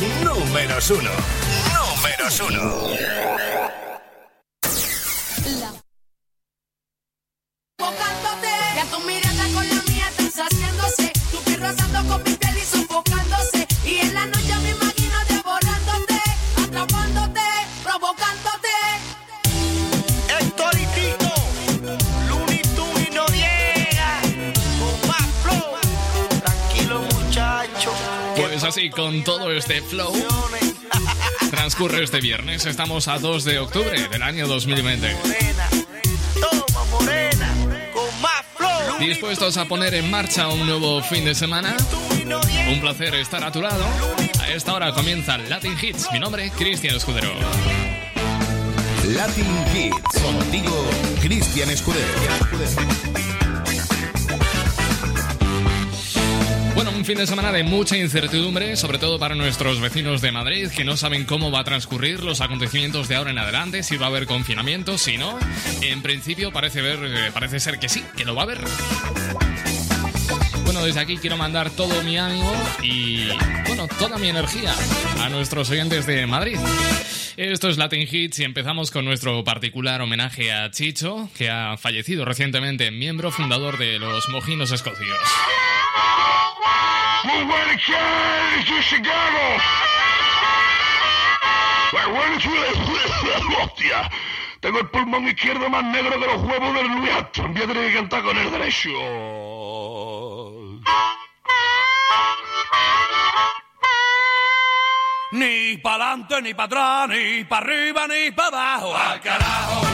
números uno. Números uno. Este flow. Transcurre este viernes, estamos a 2 de octubre del año 2020. ¿Dispuestos a poner en marcha un nuevo fin de semana? Un placer estar a tu lado. A esta hora comienza Latin Hits. Mi nombre, Cristian Escudero. Latin Hits. Contigo, Cristian Escudero. Fin de semana de mucha incertidumbre, sobre todo para nuestros vecinos de Madrid, que no saben cómo va a transcurrir los acontecimientos de ahora en adelante, si va a haber confinamiento, si no. En principio parece, ver, eh, parece ser que sí, que lo va a haber. Bueno, desde aquí quiero mandar todo mi ánimo y, bueno, toda mi energía a nuestros oyentes de Madrid. Esto es Latin Hits y empezamos con nuestro particular homenaje a Chicho, que ha fallecido recientemente, miembro fundador de los Mojinos Escocios. Muy buenas tardes, Chicago. Hostia, tengo el pulmón izquierdo más negro que los huevos del Luis Armstrong. Voy a que cantar con el derecho. Ni para adelante, ni para atrás, ni para arriba, ni para abajo. ¡Al carajo!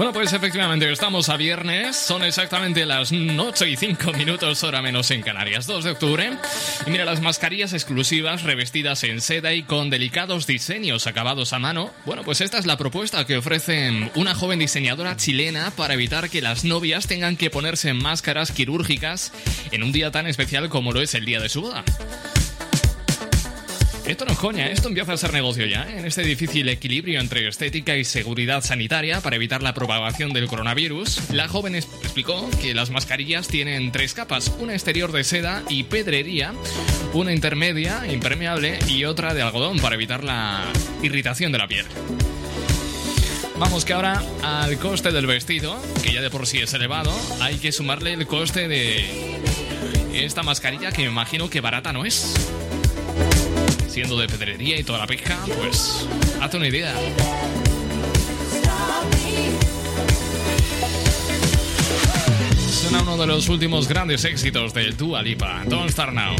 Bueno, pues efectivamente estamos a viernes, son exactamente las 8 y 5 minutos, hora menos en Canarias, 2 de octubre. Y mira, las mascarillas exclusivas revestidas en seda y con delicados diseños acabados a mano. Bueno, pues esta es la propuesta que ofrece una joven diseñadora chilena para evitar que las novias tengan que ponerse máscaras quirúrgicas en un día tan especial como lo es el día de su boda. Esto no es coña, esto empieza a ser negocio ya, ¿eh? en este difícil equilibrio entre estética y seguridad sanitaria para evitar la propagación del coronavirus. La joven explicó que las mascarillas tienen tres capas, una exterior de seda y pedrería, una intermedia, impermeable y otra de algodón para evitar la irritación de la piel. Vamos que ahora al coste del vestido, que ya de por sí es elevado, hay que sumarle el coste de esta mascarilla que me imagino que barata no es siendo de pedrería y toda la pesca, pues hazte una idea. Suena uno de los últimos grandes éxitos de Dua Lipa, Don't Start Now.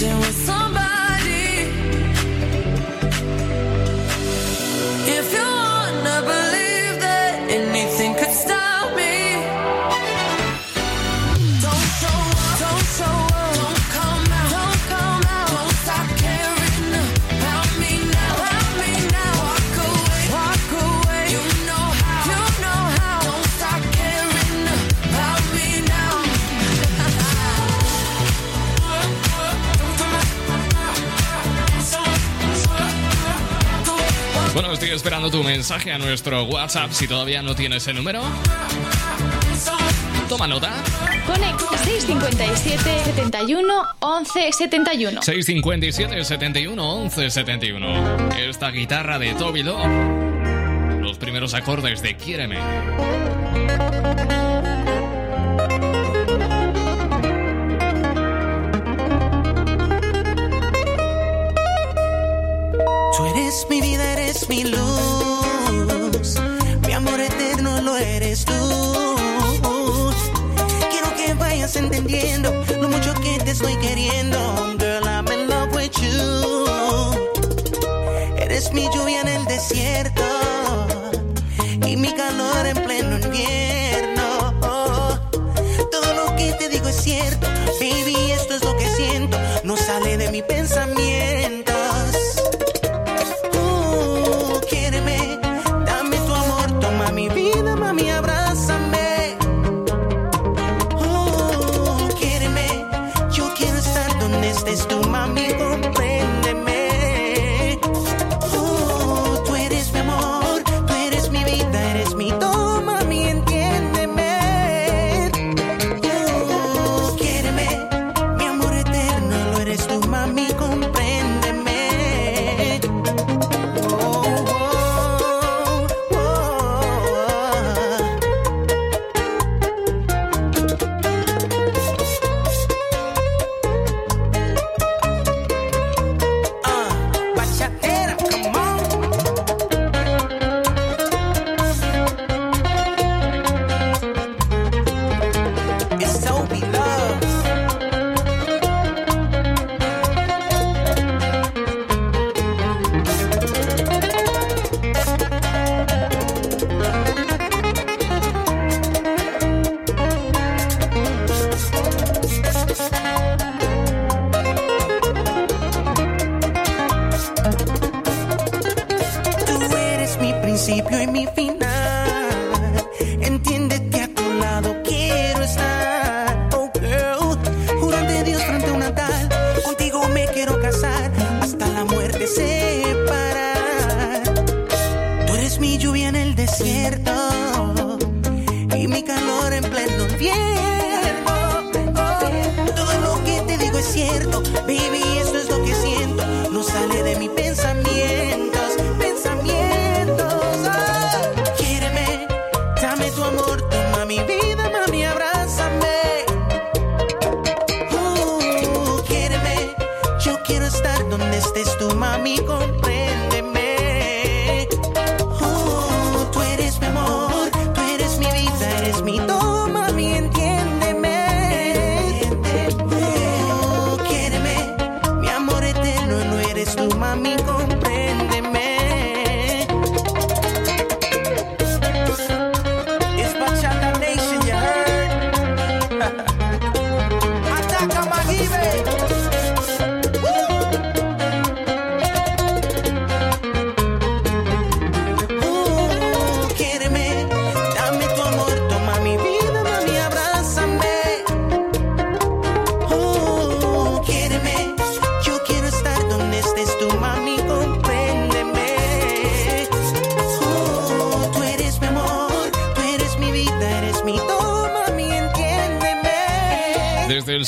dancing with someone tu mensaje a nuestro WhatsApp si todavía no tienes el número. Toma nota. Conecta 657 71 11 71. 657 71 11 71. Esta guitarra de Toby Los primeros acordes de Quiéreme. Tú eres mi vida, eres mi luz lo mucho que te estoy queriendo. Girl, I'm in love with you. Eres mi lluvia en el desierto y mi calor. Donde estés tú, mami, compréndeme.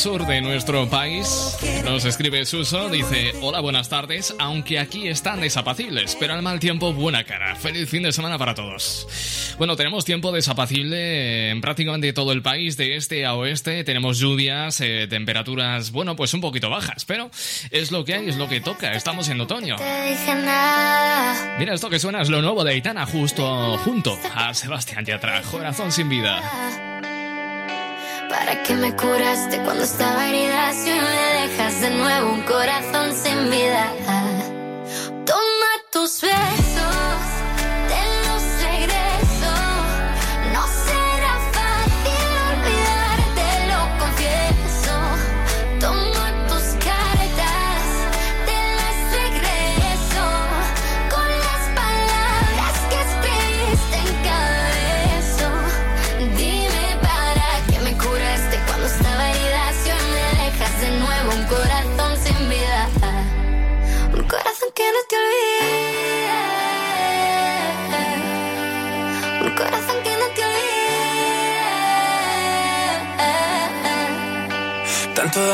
Sur de nuestro país nos escribe Suso, dice, hola, buenas tardes, aunque aquí están desapacibles, pero al mal tiempo buena cara. Feliz fin de semana para todos. Bueno, tenemos tiempo desapacible en prácticamente todo el país, de este a oeste, tenemos lluvias, eh, temperaturas, bueno, pues un poquito bajas, pero es lo que hay, es lo que toca, estamos en otoño. Mira, esto que suena es lo nuevo de Aitana, justo junto a Sebastián Yatra, Corazón sin vida. ¿Para qué me curaste cuando estaba herida? Si me dejas de nuevo un corazón sin vida. Toma tus besos,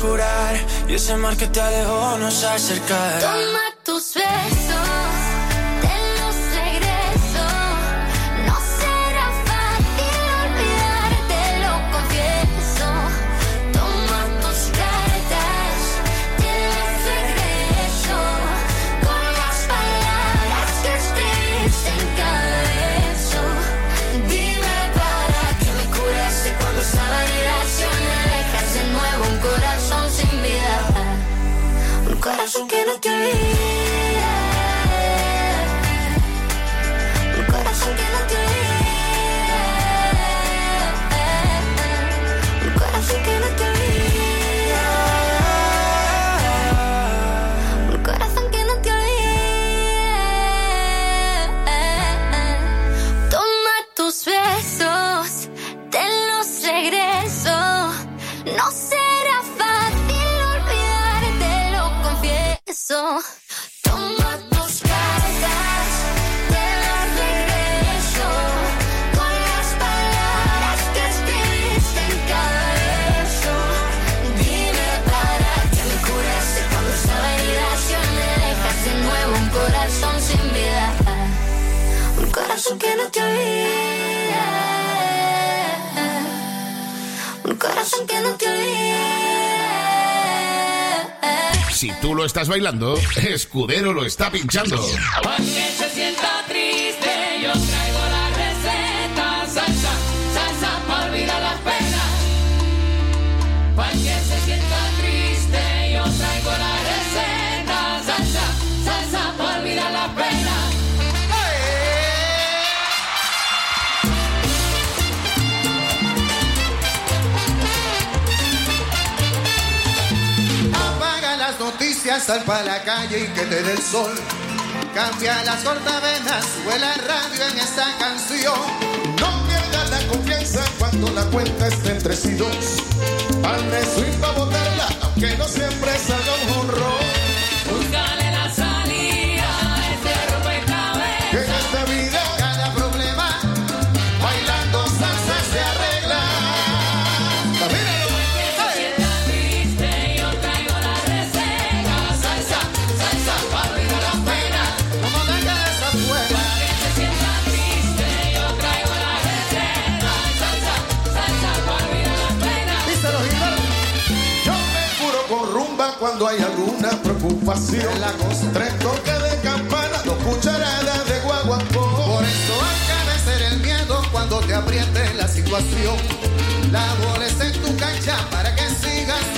jurar. Y ese mar que te alejó nos acercará. Toma tus besos, corazón que no te olvida. Un corazón que no te olvida. Un corazón que no te olvida. Un corazón que no te olvida. Toma tus besos, te los regreso. No será corazón que no te olvida. Un corazón que no te olvida. Si tú lo estás bailando, Escudero lo está pinchando. Para que se sienta triste, mañana sal para la calle y que te dé el sol. Cambia las cortavenas, sube la radio en esta canción. No pierdas la confianza cuando la cuenta esté entre sí dos. Al y pa' botarla, aunque no siempre salga un honrón. cuando hay alguna preocupación. La cosa. Tres toques de campana, dos cucharadas de guaguancó. Por eso hay que vencer el miedo cuando te apriete la situación. Labores en tu cancha para que sigas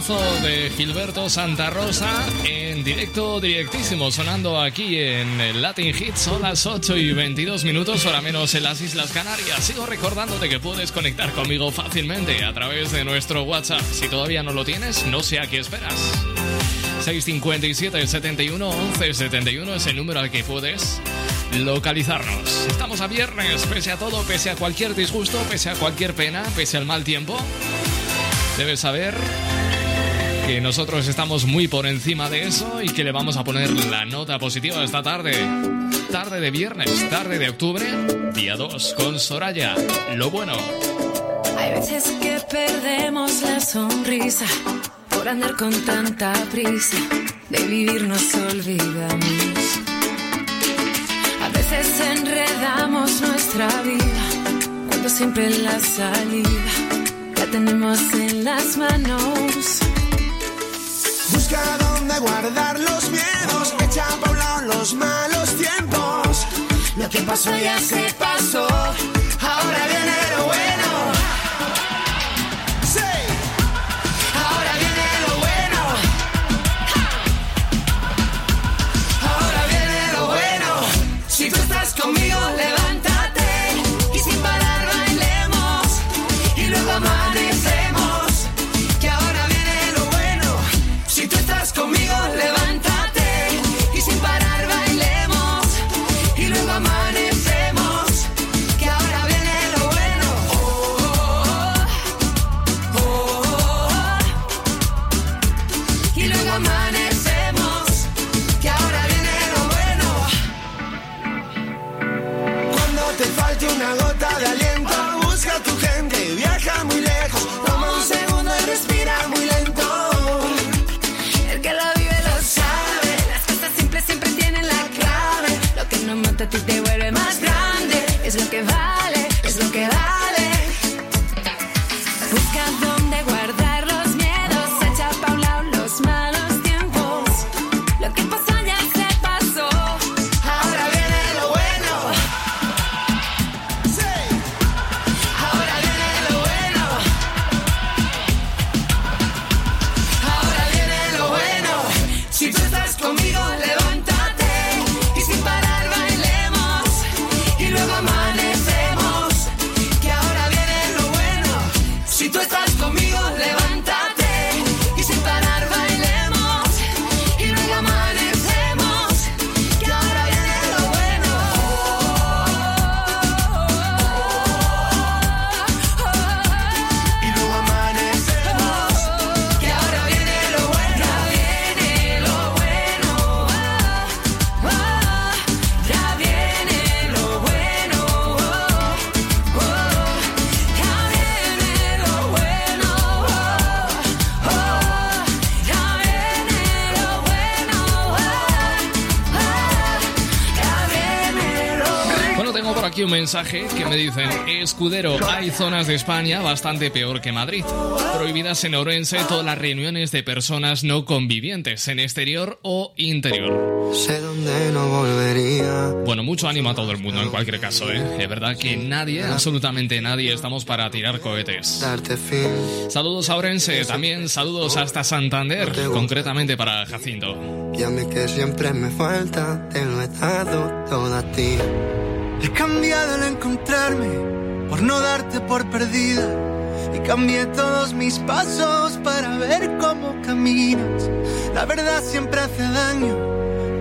temazo de Gilberto Santa Rosa en directo directísimo, sonando aquí en Latin Hits. Son las 8 y 22 minutos, hora menos en las Islas Canarias. Sigo recordándote que puedes conectar conmigo fácilmente a través de nuestro WhatsApp. Si todavía no lo tienes, no sé a qué esperas. 657 71 11 71 es el número al que puedes localizarnos. Estamos a viernes, pese a todo, pese a cualquier disgusto, pese a cualquier pena, pese al mal tiempo. Debes saber que nosotros estamos muy por encima de eso y que le vamos a poner la nota positiva esta tarde. Tarde de viernes, tarde de octubre, día 2 con Soraya. Lo bueno. Hay veces que perdemos la sonrisa por andar con tanta prisa. De vivir nos olvidamos. A veces enredamos nuestra vida cuando siempre la salida la tenemos en las manos. Busca dónde guardar los miedos, echa a un lado los malos tiempos. Lo que pasó ya se pasó, ahora viene lo bueno. Tengo por aquí un mensaje que me dicen, Escudero, hay zonas de España bastante peor que Madrid. Prohibidas en Orense todas las reuniones de personas no convivientes en exterior o interior. Sé dónde no volvería. Bueno, mucho ánimo a todo el mundo en cualquier caso, ¿eh? Es verdad que nadie, absolutamente nadie, estamos para tirar cohetes. Saludos a Orense, también saludos hasta Santander, concretamente para Jacinto. Que siempre me falta, te lo he dado todo a ti. He cambiado al encontrarme por no darte por perdida. Y cambié todos mis pasos para ver cómo caminas. La verdad siempre hace daño,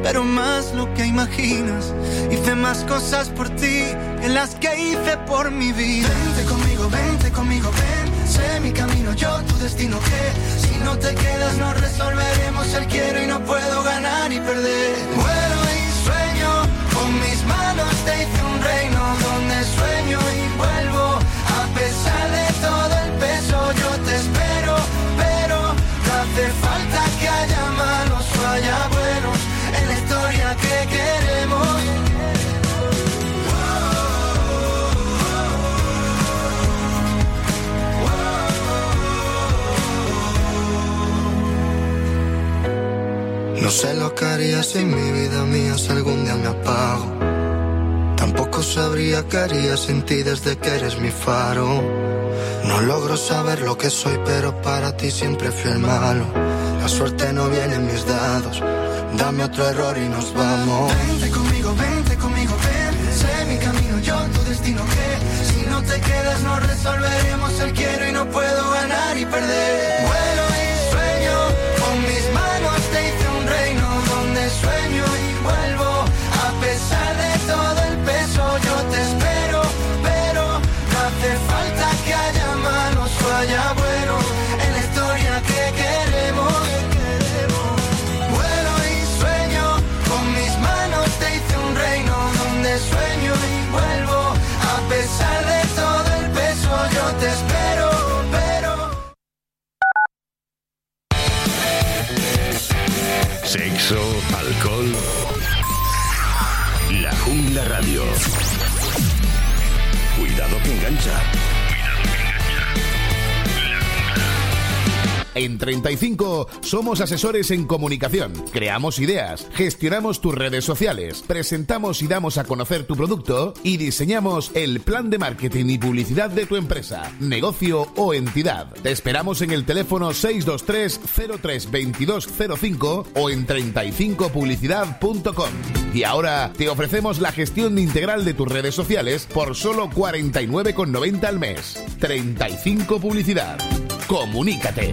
pero más lo que imaginas. Hice más cosas por ti que las que hice por mi vida. Vente conmigo, vente conmigo, ven. Sé mi camino, yo tu destino. Que si no te quedas, no resolveremos el quiero y no puedo ganar y perder. Con mis manos te hice un reino donde sueño y vuelvo. No sé lo que haría si mi vida mía si algún día me apago. Tampoco sabría qué haría sin ti desde que eres mi faro. No logro saber lo que soy, pero para ti siempre fui el malo. La suerte no viene en mis dados. Dame otro error y nos vamos. Vente conmigo, vente conmigo, ven. Sé mi camino, yo tu destino. Que si no te quedas, no resolveremos el quiero y no puedo ganar y perder. En 35 somos asesores en comunicación. Creamos ideas, gestionamos tus redes sociales, presentamos y damos a conocer tu producto y diseñamos el plan de marketing y publicidad de tu empresa, negocio o entidad. Te esperamos en el teléfono 623 03 2205 o en 35publicidad.com. Y ahora te ofrecemos la gestión integral de tus redes sociales por solo 49,90 al mes. 35 Publicidad. Comunícate.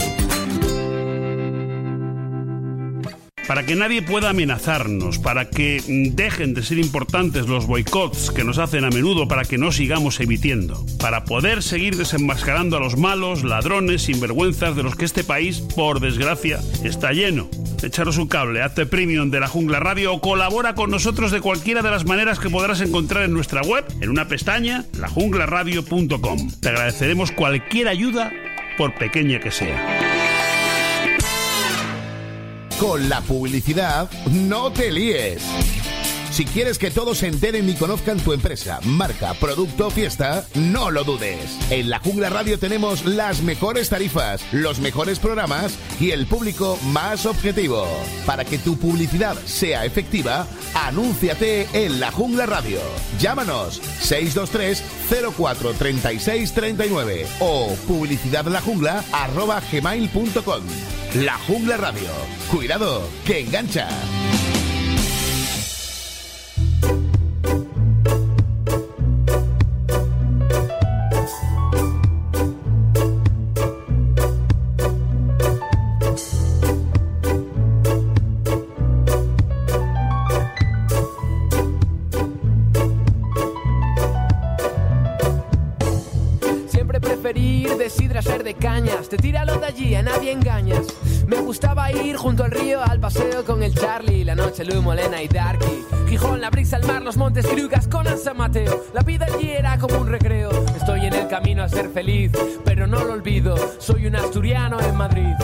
Para que nadie pueda amenazarnos, para que dejen de ser importantes los boicots que nos hacen a menudo para que no sigamos emitiendo, para poder seguir desenmascarando a los malos, ladrones, sinvergüenzas de los que este país, por desgracia, está lleno. Echaros un cable, hazte premium de la Jungla Radio o colabora con nosotros de cualquiera de las maneras que podrás encontrar en nuestra web, en una pestaña, lajunglaradio.com. Te agradeceremos cualquier ayuda, por pequeña que sea. Con la publicidad, no te líes. Si quieres que todos se enteren y conozcan tu empresa, marca, producto o fiesta, no lo dudes. En la Jungla Radio tenemos las mejores tarifas, los mejores programas y el público más objetivo. Para que tu publicidad sea efectiva, anúnciate en la Jungla Radio. Llámanos 623 04 36 39 o publicidadlajungla@gmail.com. La Jungla Radio. Cuidado, que engancha. Ir de sidra a ser de cañas. Te tíralo de allí, a nadie engañas. Gustaba ir junto al río al paseo con el Charlie, la noche Lu Molena y Darky. Gijón, la brisa, el mar, los montes Grugas con San Mateo. La vida allí era como un recreo. Estoy en el camino a ser feliz, pero no lo olvido. Soy un asturiano en Madrid.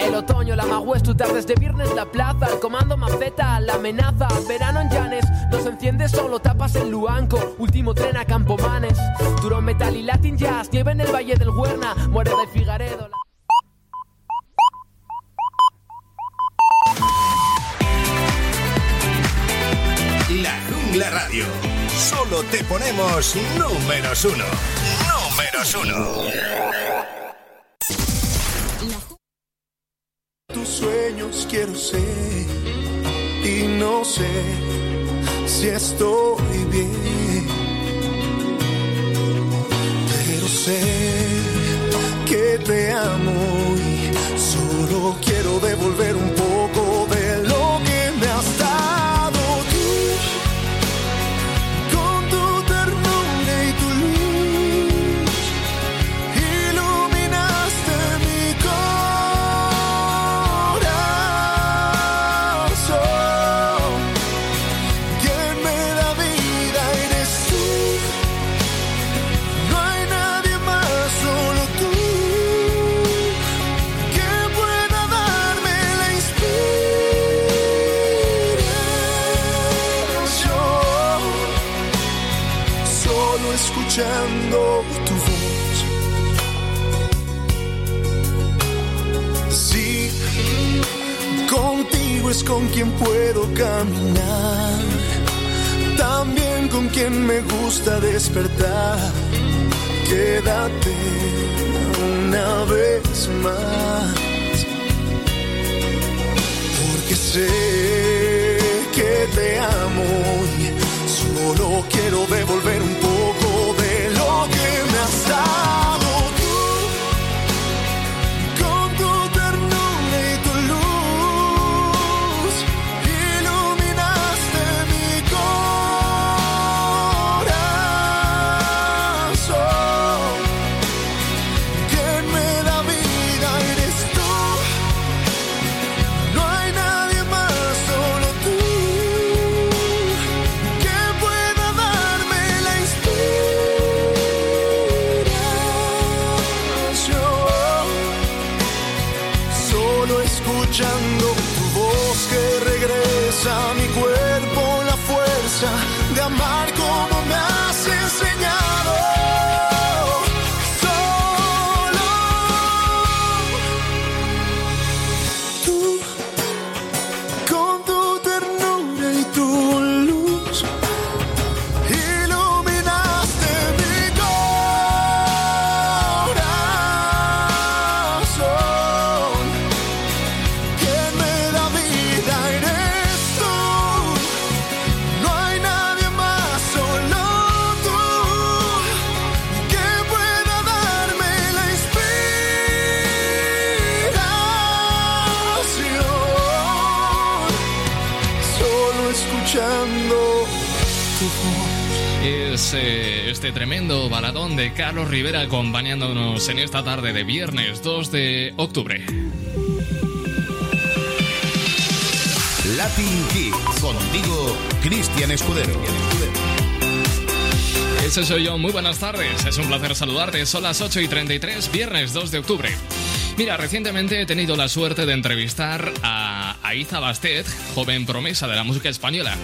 El otoño, la magüez, tu tardes de viernes, la plaza, el comando maceta, la amenaza, verano en Llanes, nos enciende solo, tapas en Luanco, último tren a Campomanes, Turón Metal y Latin Jazz, nieve en el Valle del Huerna, muere de Figaredo. La- Radio. Solo te ponemos números uno. Números uno. tus sueños quiero ser y no sé si estoy bien, pero sé que te amo y solo quiero devolver un poco quien puedo caminar. También con quien me gusta despertar. Quédate una vez más. Porque sé que te amo y solo quiero devolver un poco de lo que me has dado Carlos Rivera acompañándonos en esta tarde de viernes 2 de octubre. Latin Kids, contigo, Cristian Escudero. Ese soy yo, muy buenas tardes, es un placer saludarte, son las 8 y 33, viernes 2 de octubre. Mira, recientemente he tenido la suerte de entrevistar a Aiza Bastet, joven promesa de la música española.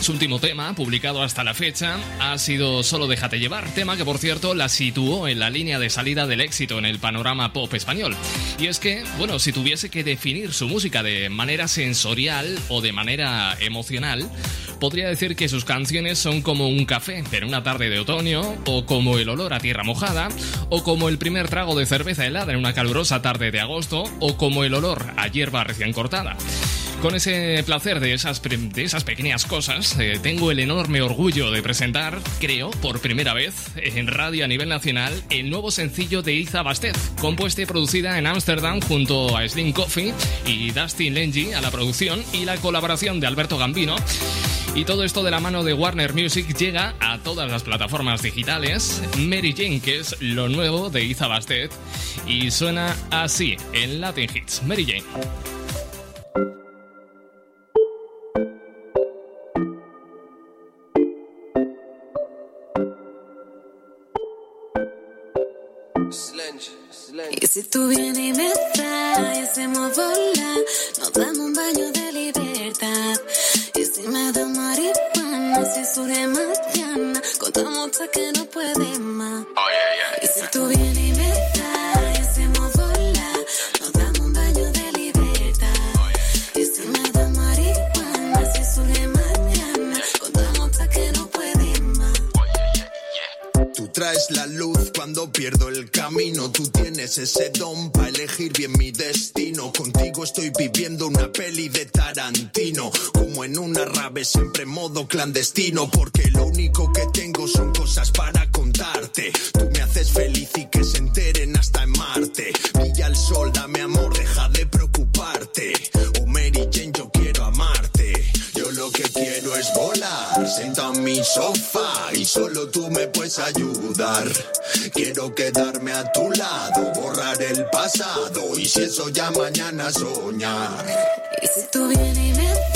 Su último tema, publicado hasta la fecha, ha sido Solo déjate llevar, tema que por cierto la situó en la línea de salida del éxito en el panorama pop español. Y es que, bueno, si tuviese que definir su música de manera sensorial o de manera emocional, podría decir que sus canciones son como un café en una tarde de otoño, o como el olor a tierra mojada, o como el primer trago de cerveza helada en una calurosa tarde de agosto o como el olor a hierba recién cortada. Con ese placer de esas, de esas pequeñas cosas, eh, tengo el enorme orgullo de presentar, creo, por primera vez en radio a nivel nacional, el nuevo sencillo de Iza Bastet, compuesta y producida en Ámsterdam junto a Slim Coffee y Dustin Lengi a la producción y la colaboración de Alberto Gambino. Y todo esto de la mano de Warner Music llega a todas las plataformas digitales. Mary Jane, que es lo nuevo de Iza Bastet, y suena así en Latin Hits. Mary Jane. Y si tú vienes y me traes, hacemos volar, nos damos un baño de libertad. Y si me da marihuana, si sube mañana, contamos hasta que no puede más. Y si tú vienes traes la luz cuando pierdo el camino. Tú tienes ese don para elegir bien mi destino. Contigo estoy viviendo una peli de Tarantino. Como en una rave, siempre en modo clandestino. Porque lo único que tengo son cosas para contarte. Tú me haces feliz y que se enteren hasta en Marte. Brilla el sol, dame amor, deja de preocuparte. Oh Mary Jane, lo que quiero es volar, sentado en mi sofá y solo tú me puedes ayudar. Quiero quedarme a tu lado, borrar el pasado y si eso ya mañana soñar. Y si tú vienes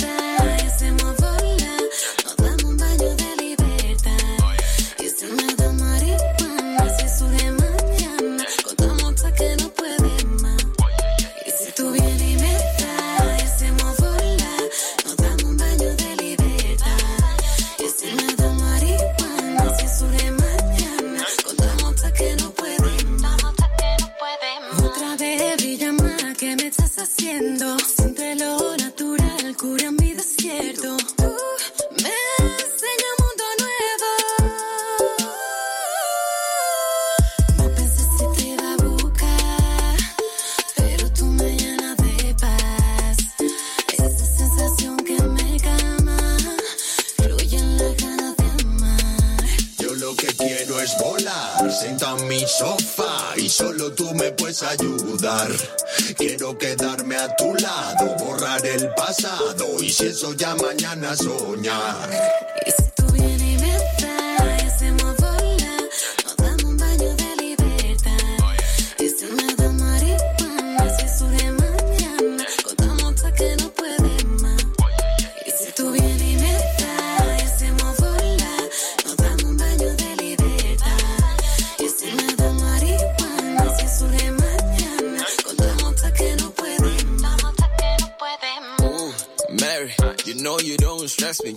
mañana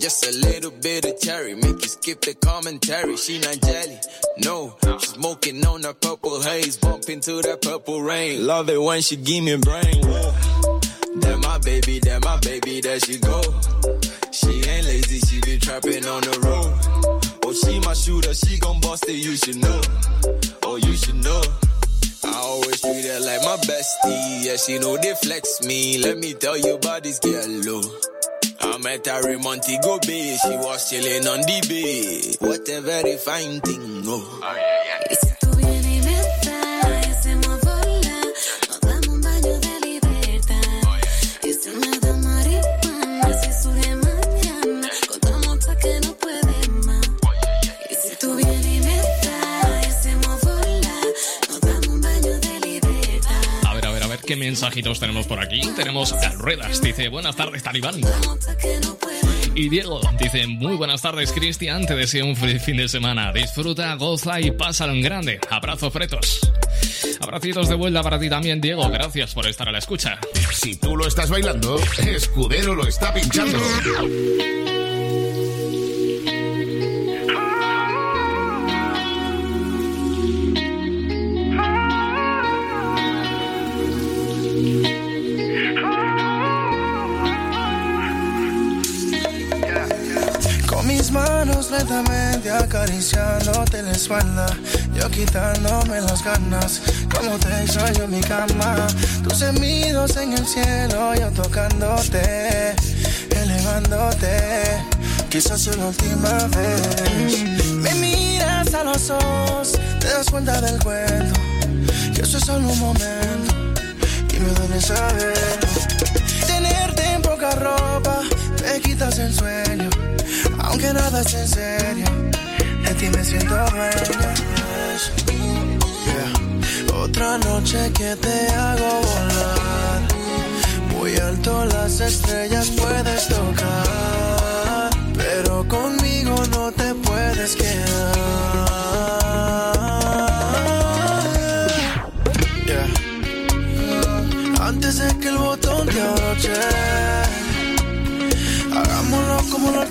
Just a little bit of cherry, make you skip the commentary. She not jelly, no. She's smoking on that purple haze, bumping to that purple rain. Love it when she give me brain. That my baby, that my baby, there she go. She ain't lazy, she be trapping on the road. Oh, she my shooter, she gon' bust it, you should know. Oh, you should know. I always treat her like my bestie. Yeah, she know they flex me. Let me tell you about this girl, low. I met her in Montego Bay. She was chilling on the bay. What a very fine thing, oh. oh y si mensajitos tenemos por aquí? Tenemos a Ruedas, dice, buenas tardes, Talibán. Y Diego dice, muy buenas tardes, Cristian, te deseo un fin de semana. Disfruta, goza y pásalo en grande. Abrazo, fretos. Abracitos de vuelta para ti también, Diego. Gracias por estar a la escucha. Si tú lo estás bailando, Escudero lo está pinchando. Lentamente acariciándote la espalda Yo quitándome las ganas Como te extraño en mi cama Tus gemidos en el cielo Yo tocándote Elevándote Quizás sea la última vez. Me miras a los ojos Te das cuenta del cuento Que eso es solo un momento Y me duele saber aunque nada es en serio, de ti me siento dueño. Yeah. Otra noche que te hago volar, muy alto las estrellas puedes tocar, pero conmigo no te puedes quedar. Antes de que el botón te abroche. Hagámoslo como lo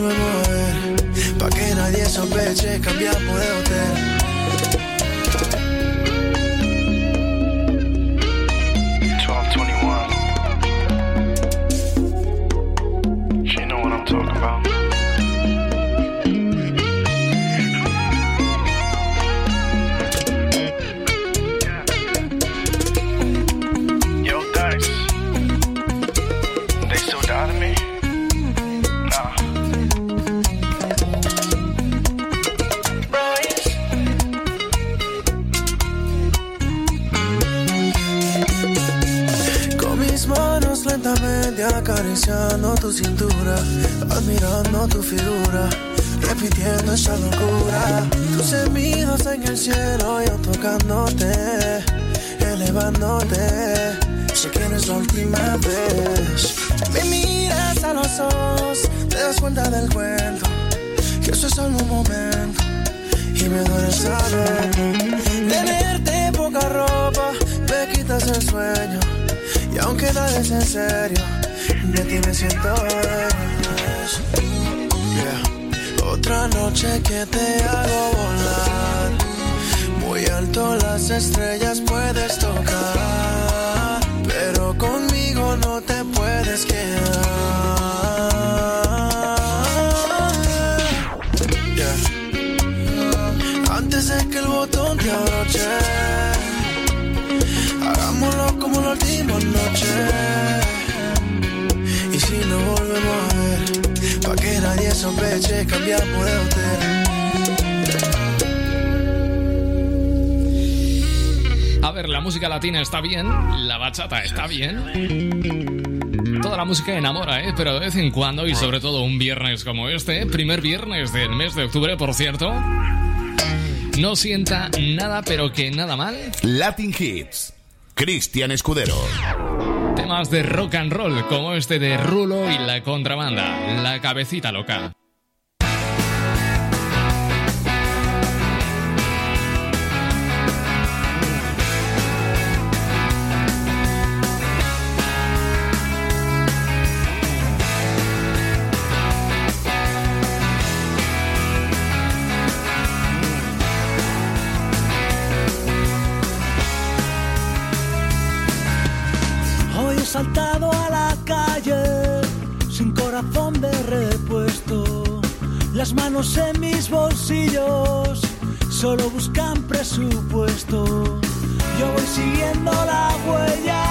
volvemos a ver, pa' que nadie sospeche, cambiamos de hotel. Acariciando tu cintura, admirando tu figura, repitiendo esa locura. Tus gemidos en el cielo, yo tocándote, elevándote. Sé que no es la última vez. Me miras a los ojos, te das cuenta del cuento, que eso es solo un momento. Y me duele saber Tenerte poca ropa Me quitas el sueño Y aunque nada es en serio De ti me siento. Yeah. Otra noche que te hago volar Muy alto las estrellas puedes tocar Pero conmigo no te puedes quedar que nadie sospeche Cambiamos de hotel A ver, la música latina está bien, la bachata está bien. Toda la música enamora, ¿eh? Pero de vez en cuando, y sobre todo un viernes como este, primer viernes del mes de octubre, por cierto, no sienta nada, pero que nada mal. Latin Hits. Cristian Escudero. De rock and roll, como este de Rulo y la contrabanda, la cabecita loca. Saltado a la calle sin corazón de repuesto. Las manos en mis bolsillos solo buscan presupuesto. Yo voy siguiendo la huella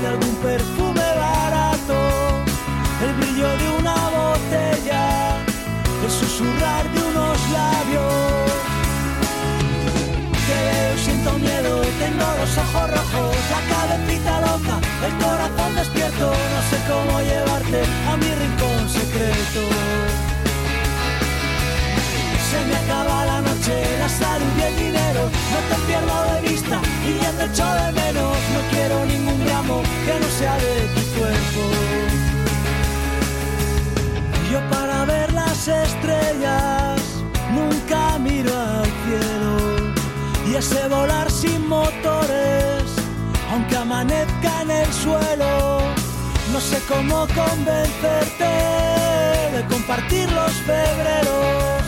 de algún perfume El corazón despierto, no sé cómo llevarte a mi rincón secreto. Se me acaba la noche, la salud y el dinero. No te pierdo de vista y ya te echo de menos. No quiero ningún gramo que no sea de tu cuerpo. Yo para ver las estrellas nunca miro al cielo y ese volar sin motores aunque amanezca en el suelo, no sé cómo convencerte de compartir los febreros.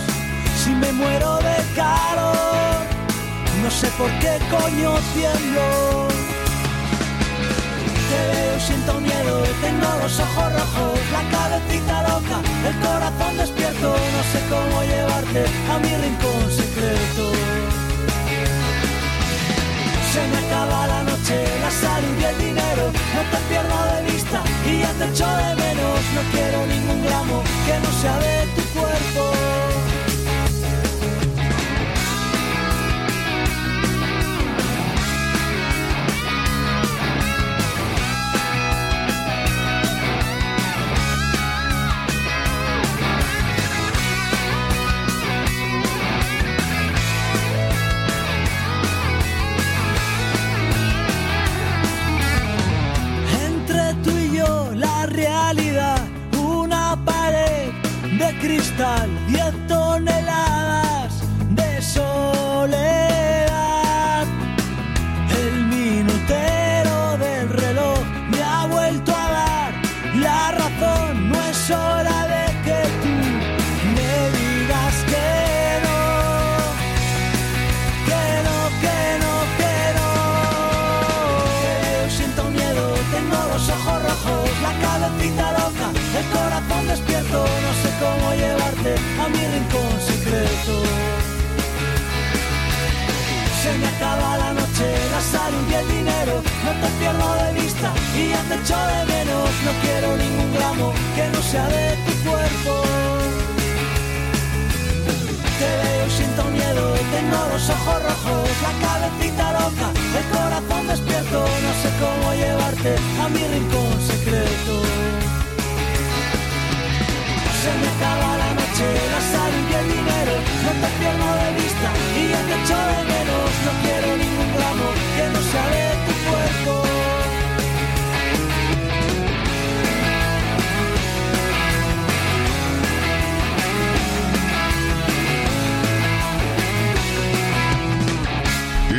Si me muero de calor, no sé por qué coño tiemblo. Te veo siento miedo, tengo los ojos rojos, la cabecita loca, el corazón despierto, no sé cómo llevarte a mi rincón secreto. Se me acaba la noche, la salud y el dinero, no te pierdo de vista y ya te echo de menos, no quiero ningún gramo que no sea de tu cuerpo. De cristal, 10 toneladas de soledad. Mi rincón secreto. Se me acaba la noche, la salud y el dinero, no te pierdo de vista y ya te de menos, no quiero ningún gramo que no sea de tu cuerpo. Te veo y siento miedo, tengo los ojos rojos, la cabecita loca, el corazón despierto, no sé cómo llevarte a mi rincón secreto. Se me acaba la noche, la salud y el dinero, no te pierdo de vista y ya te echo de menos, no quiero ningún gramo que no sea de tu cuerpo.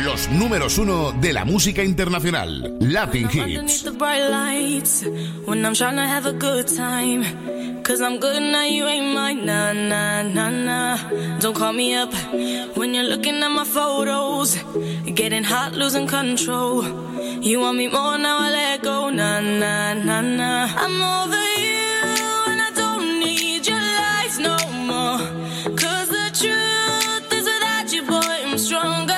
Los números uno de la música internacional. Latin Hits. Cause I'm good now, you ain't mine. Nah, nah, nah, nah. Don't call me up when you're looking at my photos. Getting hot, losing control. You want me more now, I let go. Nah, nah, nah, nah. I'm over you and I don't need your lies no more. Cause the truth is without you, boy, I'm stronger.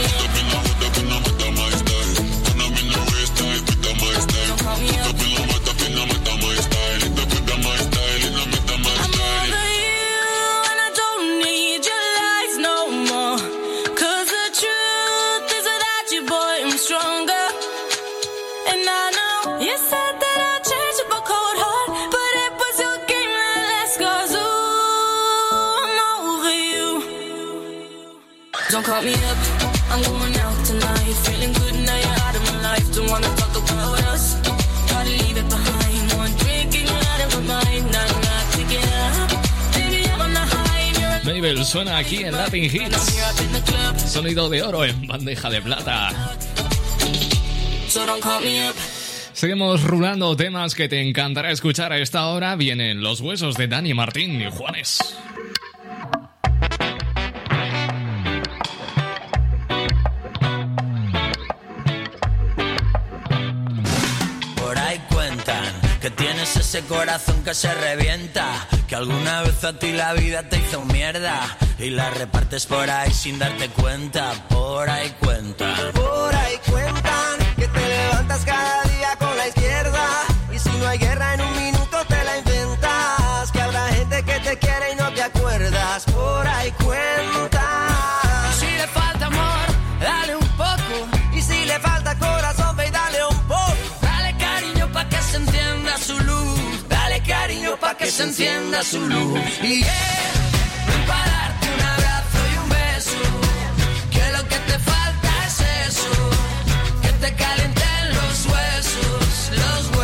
call me up, I'm going out tonight. Feeling good now you're out of my life. Don't wanna talk about us. Gotta leave it behind. One drink and you're out of my mind. Not enough to get up. Baby, I'm on the high and you're Mabel suena aquí en Latin Hits. Sonido de oro en bandeja de plata. So don't call me up. Seguimos rulando temas que te encantará escuchar a esta hora. Vienen los huesos de Dani Martín y Juanes. Ese corazón que se revienta, que alguna vez a ti la vida te hizo mierda y la repartes por ahí sin darte cuenta. Por ahí cuentan. Por ahí cuentan que te levantas cada Y yeah, ven pa' darte un abrazo y un beso. Que lo que te falta es eso. Que te calienten los huesos, los huesos.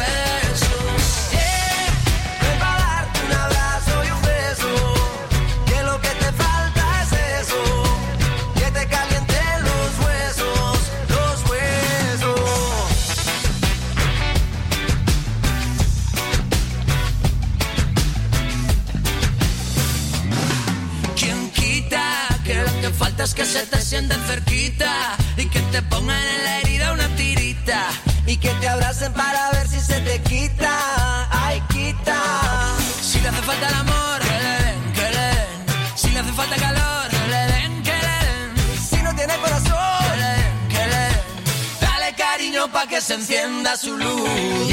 Que se encienda su luz.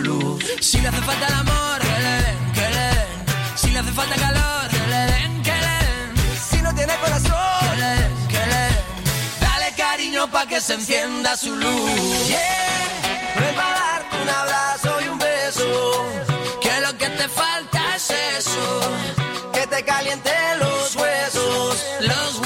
Si le hace falta el amor, que le den, que le. Si le hace falta calor, que le den, que le. Si no tiene corazón, que le que le. Dale cariño pa' que se encienda su luz. Yeah, ven pa' darte un abrazo y un beso. Que lo que te falta es eso. Que te calienten los huesos, los huesos.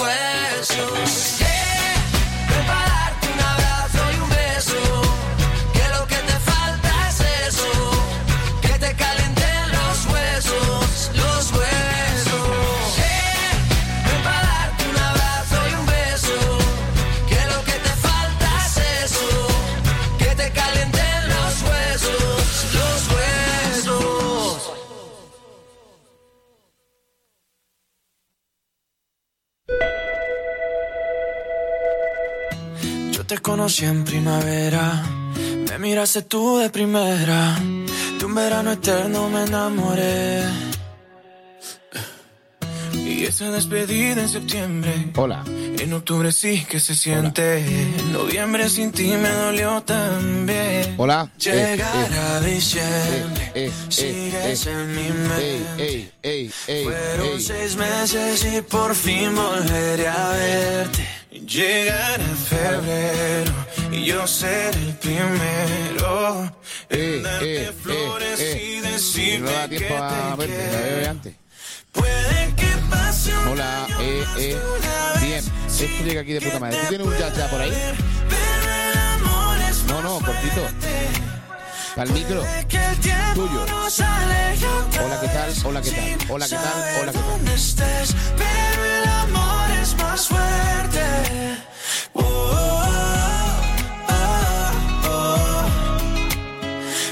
Te conocí en primavera, me miraste tú de primera, de un verano eterno me enamoré. Y esa despedida en septiembre. Hola. En octubre sí que se siente. En noviembre sin ti me dolió también. Hola. Llegar Eh, eh. a diciembre. Eh, eh, sigues eh, en mi mente. ey, ey, ey, Fueron seis meses y por fin volveré a verte. Llegará febrero y yo seré el primero en darte flores y No da que tiempo a te verte, quiero. bebe antes. Puede que pase un Hola, eh, eh. Bien, esto llega aquí de puta madre. ¿Tú tienes un jazz ya por ahí? No, no, cortito. El micro. Tuyo. Hola, ¿qué tal? Hola, ¿qué tal? Hola, ¿qué tal? Hola, ¿qué tal? Fuerte. Oh, oh, oh.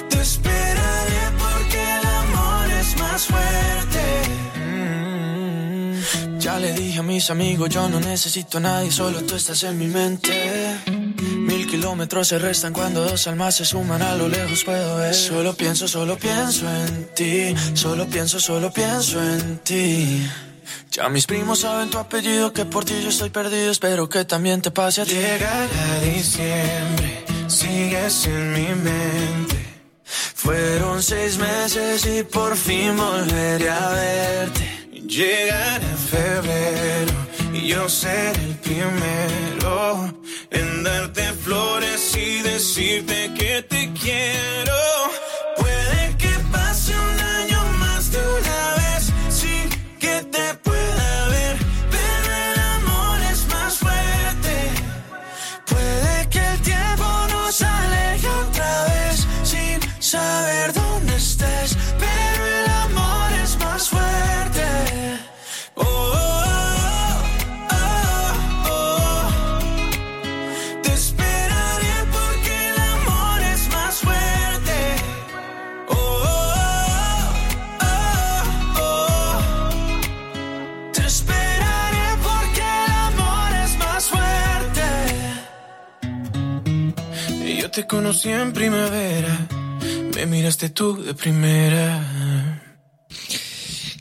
Te esperaré porque el amor es más fuerte. Mm. Ya le dije a mi mis amigos, yo no necesito a nadie, solo tú estás en mi mente. Mil kilómetros se restan cuando dos almas se suman, a lo lejos puedo ver. Solo pienso, solo pienso en ti, solo pienso, solo pienso en ti. Ya mis primos saben tu apellido, que por ti yo estoy perdido, espero que también te pase a ti. Llegará diciembre, sigues en mi mente. Fueron seis meses y por fin volveré a verte. Llegará febrero y yo seré el primero en darte flores y decirte que te quiero. Te conocí en primavera, me miraste tú de primera.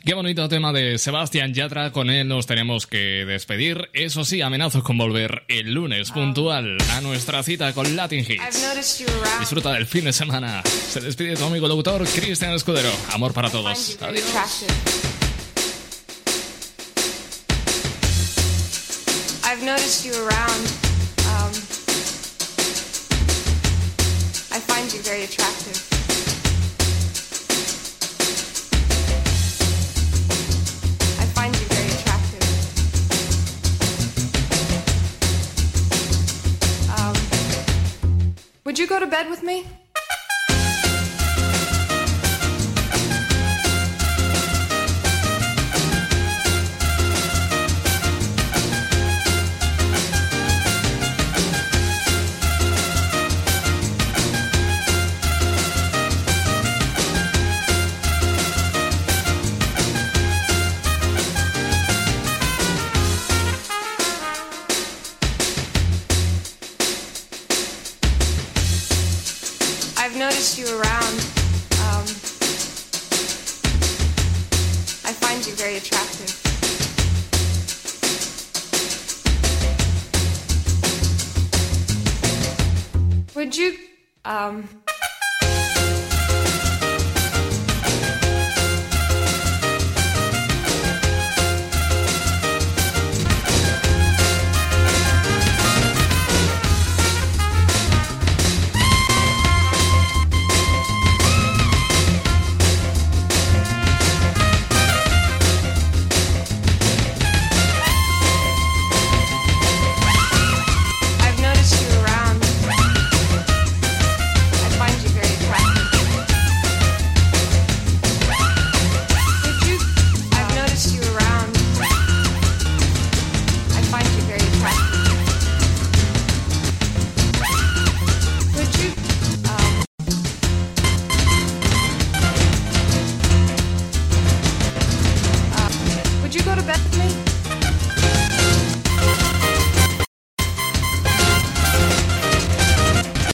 Qué bonito tema de Sebastián Yatra, con él nos tenemos que despedir. Eso sí, amenazo con volver el lunes puntual a nuestra cita con Latin Hits. Disfruta del fin de semana. Se despide tu amigo locutor Cristian Escudero. Amor para todos. Adiós. I've noticed you around. Would you go to bed with me?